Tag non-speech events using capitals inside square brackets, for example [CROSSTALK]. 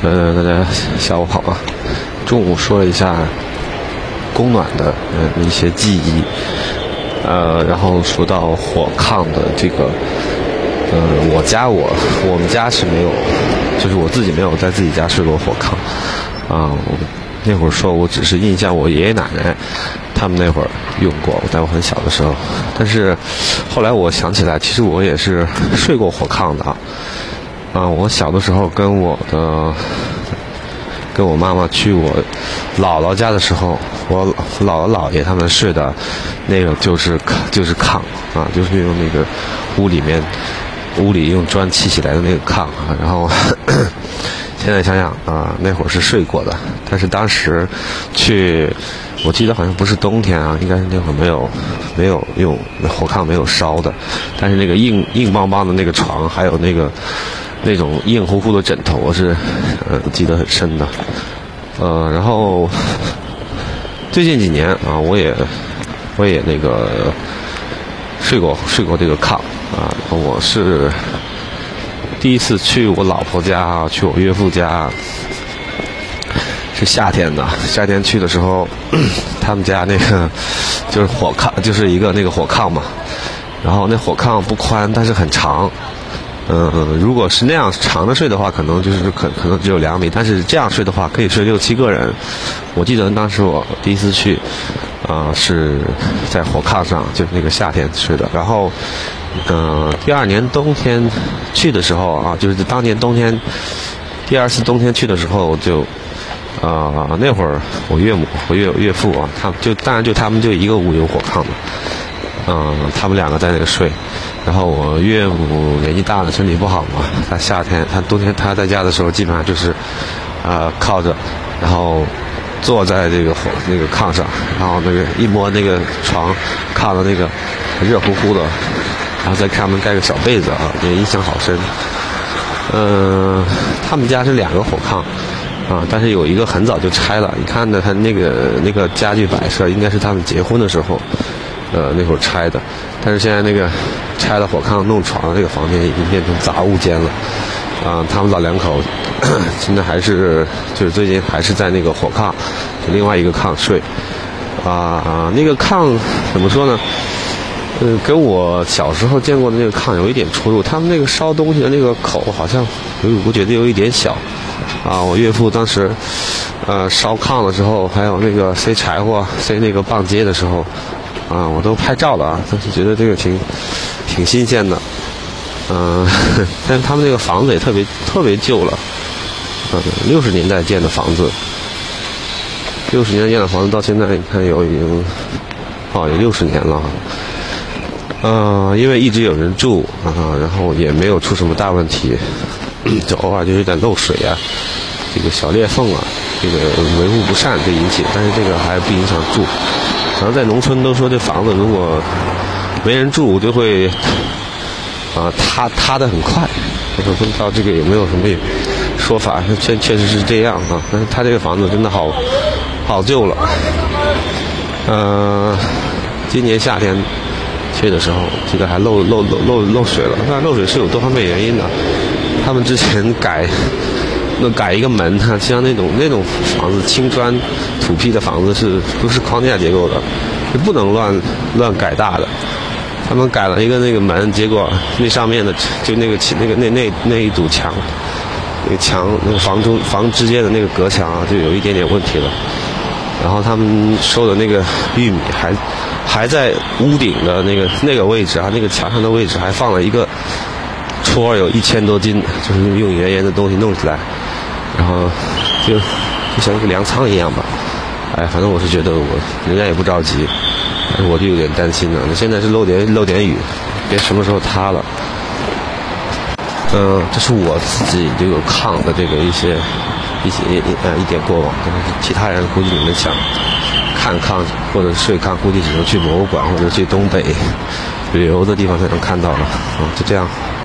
呃，大家下午好啊！中午说了一下供暖的呃一些记忆，呃，然后说到火炕的这个，呃，我家我我们家是没有，就是我自己没有在自己家睡过火炕啊。那会儿说我只是印象我爷爷奶奶他们那会儿用过，在我很小的时候。但是后来我想起来，其实我也是睡过火炕的啊。啊，我小的时候跟我的跟我妈妈去我姥姥家的时候，我姥姥姥爷他们睡的那个就是就是炕啊，就是用那个屋里面屋里用砖砌起来的那个炕啊。然后 [COUGHS] 现在想想啊，那会儿是睡过的，但是当时去，我记得好像不是冬天啊，应该是那会儿没有没有用火炕没有烧的，但是那个硬硬邦邦的那个床还有那个。那种硬乎乎的枕头，我是呃记得很深的，呃，然后最近几年啊，我也我也那个睡过睡过这个炕啊，我是第一次去我老婆家，去我岳父家，是夏天的，夏天去的时候，[CLEARS THROAT] 他们家那个 [LAUGHS] 就是火炕，就是一个那个火炕嘛，然后那火炕不宽，但是很长。嗯，如果是那样长的睡的话，可能就是可可能只有两米，但是这样睡的话，可以睡六七个人。我记得当时我第一次去，啊，是在火炕上，就是那个夏天睡的。然后，嗯，第二年冬天去的时候啊，就是当年冬天，第二次冬天去的时候就，啊，那会儿我岳母、我岳岳父啊，他们就当然就他们就一个屋有火炕嘛。嗯，他们两个在那个睡，然后我岳母年纪大了，身体不好嘛。他夏天，他冬天他在家的时候，基本上就是，啊，靠着，然后坐在这个火那个炕上，然后那个一摸那个床炕的那个热乎乎的，然后再看他们盖个小被子啊，也印象好深。嗯，他们家是两个火炕，啊，但是有一个很早就拆了。你看呢，他那个那个家具摆设，应该是他们结婚的时候。呃，那会儿拆的，但是现在那个拆了火炕弄床的这个房间已经变成杂物间了，啊，他们老两口 [CLEARS THROAT] 现在还是就是最近还是在那个火炕，另外一个炕睡，啊啊，那个炕怎么说呢？呃，跟我小时候见过的那个炕有一点出入，他们那个烧东西的那个口好像，我觉得有一点小，啊，我岳父当时呃烧炕的时候，还有那个塞柴火、塞那个棒秸的时候。啊，我都拍照了啊，但是觉得这个挺挺新鲜的，嗯，[LAUGHS] 但是他们那个房子也特别特别旧了，嗯，六十年代建的房子，六十年代建的房子到现在你看有已经，哦，有六十年了，嗯，因为一直有人住啊，然后也没有出什么大问题，就偶尔就有点漏水啊，这个小裂缝啊，这个维护不善就引起，但是这个还不影响住。可能在农村都说这房子如果没人住就会啊塌塌的很快，我说不知道这个有没有什么说法，确确实是这样啊。但是他这个房子真的好好旧了。嗯，今年夏天去的时候，记得还漏漏漏漏漏水了。那漏水是有多方面原因的。他们之前改。那改一个门，它像那种那种房子，青砖土坯的房子是都是框架结构的，是不能乱乱改大的。他们改了一个那个门，结果那上面的就那个那个那那那一堵墙，那个墙那个房中房之间的那个隔墙啊，就有一点点问题了。然后他们收的那个玉米还还在屋顶的那个那个位置啊，那个墙上的位置还放了一个戳有一千多斤，就是用圆圆的东西弄起来。然后就就像一个粮仓一样吧，哎，反正我是觉得我人家也不着急，我就有点担心了。现在是漏点漏点雨，别什么时候塌了。嗯，这是我自己就有炕的这个一些一些呃一点过往，其他人估计你们想看炕或者睡炕，估计只能去博物馆或者去东北 [LAUGHS] 旅游的地方才能看到了。啊，就这样。